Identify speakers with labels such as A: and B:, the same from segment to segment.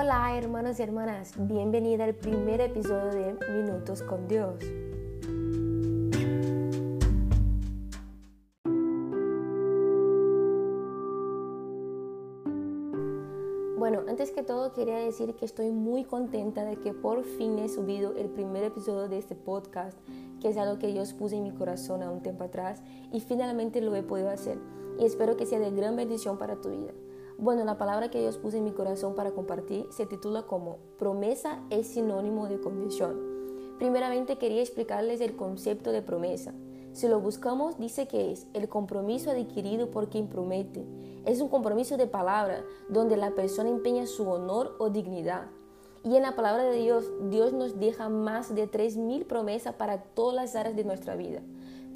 A: hermanos y hermanas, bienvenida al primer episodio de Minutos con Dios. Bueno, antes que todo quería decir que estoy muy contenta de que por fin he subido el primer episodio de este podcast, que es algo que Dios puso en mi corazón a un tiempo atrás y finalmente lo he podido hacer y espero que sea de gran bendición para tu vida. Bueno, la palabra que Dios puso en mi corazón para compartir se titula como promesa es sinónimo de condición. Primeramente quería explicarles el concepto de promesa. Si lo buscamos, dice que es el compromiso adquirido por quien promete. Es un compromiso de palabra donde la persona empeña su honor o dignidad. Y en la palabra de Dios, Dios nos deja más de 3.000 promesas para todas las áreas de nuestra vida.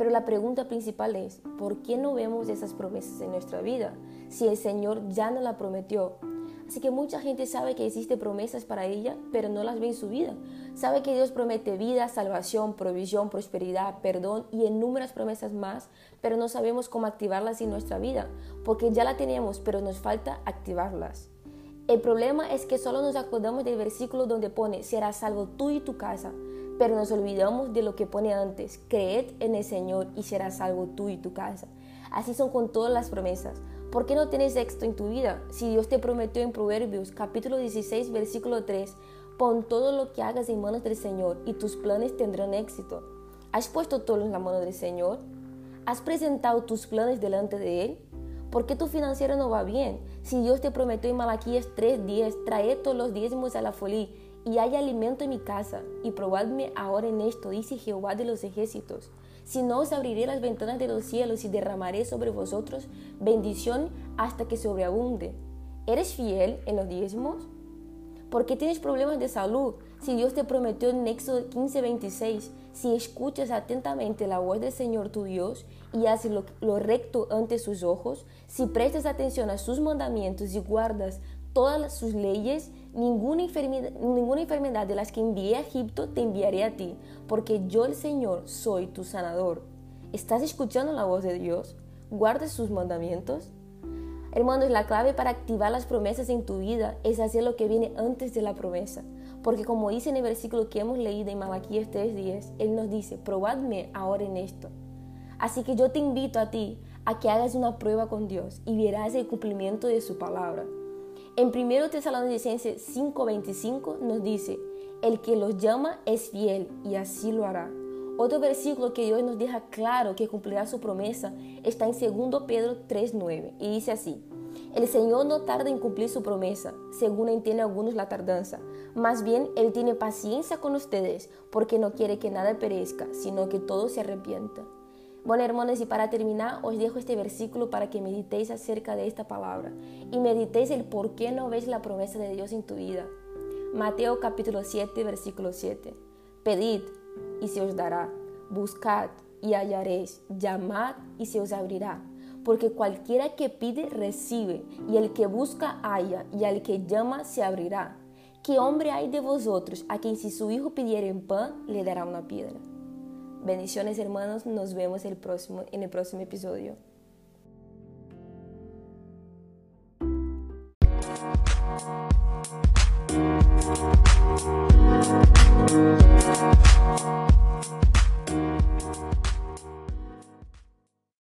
A: Pero la pregunta principal es, ¿por qué no vemos esas promesas en nuestra vida si el Señor ya no la prometió? Así que mucha gente sabe que existen promesas para ella, pero no las ve en su vida. Sabe que Dios promete vida, salvación, provisión, prosperidad, perdón y inúmeras promesas más, pero no sabemos cómo activarlas en nuestra vida, porque ya la tenemos, pero nos falta activarlas. El problema es que solo nos acordamos del versículo donde pone, será salvo tú y tu casa, pero nos olvidamos de lo que pone antes, creed en el Señor y serás salvo tú y tu casa. Así son con todas las promesas. ¿Por qué no tienes éxito en tu vida? Si Dios te prometió en Proverbios capítulo 16 versículo 3, pon todo lo que hagas en manos del Señor y tus planes tendrán éxito. ¿Has puesto todo en la mano del Señor? ¿Has presentado tus planes delante de Él? ¿Por qué tu financiero no va bien? Si Dios te prometió en Malaquías 3:10, trae todos los diezmos a la folía y hay alimento en mi casa, y probadme ahora en esto, dice Jehová de los ejércitos. Si no os abriré las ventanas de los cielos y derramaré sobre vosotros bendición hasta que sobreabunde. ¿Eres fiel en los diezmos? ¿Por qué tienes problemas de salud? Si Dios te prometió en Éxodo 15:26, si escuchas atentamente la voz del Señor tu Dios y haces lo, lo recto ante sus ojos, si prestas atención a sus mandamientos y guardas todas sus leyes, ninguna enfermedad, ninguna enfermedad de las que envié a Egipto te enviaré a ti, porque yo el Señor soy tu sanador. ¿Estás escuchando la voz de Dios? ¿Guardas sus mandamientos? Hermanos, la clave para activar las promesas en tu vida es hacer lo que viene antes de la promesa. Porque como dice en el versículo que hemos leído en Malaquías 3.10, Él nos dice, probadme ahora en esto. Así que yo te invito a ti a que hagas una prueba con Dios y verás el cumplimiento de su palabra. En 1 Tesalonicenses 5:25 nos dice, el que los llama es fiel y así lo hará. Otro versículo que Dios nos deja claro que cumplirá su promesa está en 2 Pedro 3:9 y dice así, el Señor no tarda en cumplir su promesa, según entienden algunos la tardanza. Más bien, Él tiene paciencia con ustedes, porque no quiere que nada perezca, sino que todo se arrepienta. Bueno, hermanos, y para terminar, os dejo este versículo para que meditéis acerca de esta palabra y meditéis el por qué no ves la promesa de Dios en tu vida. Mateo capítulo 7, versículo 7. Pedid y se os dará, buscad y hallaréis, llamad y se os abrirá. Porque cualquiera que pide, recibe, y el que busca, halla, y al que llama, se abrirá. ¿Qué hombre hay de vosotros a quien si su hijo pidiere pan, le dará una piedra? Bendiciones hermanos, nos vemos el próximo, en el próximo episodio.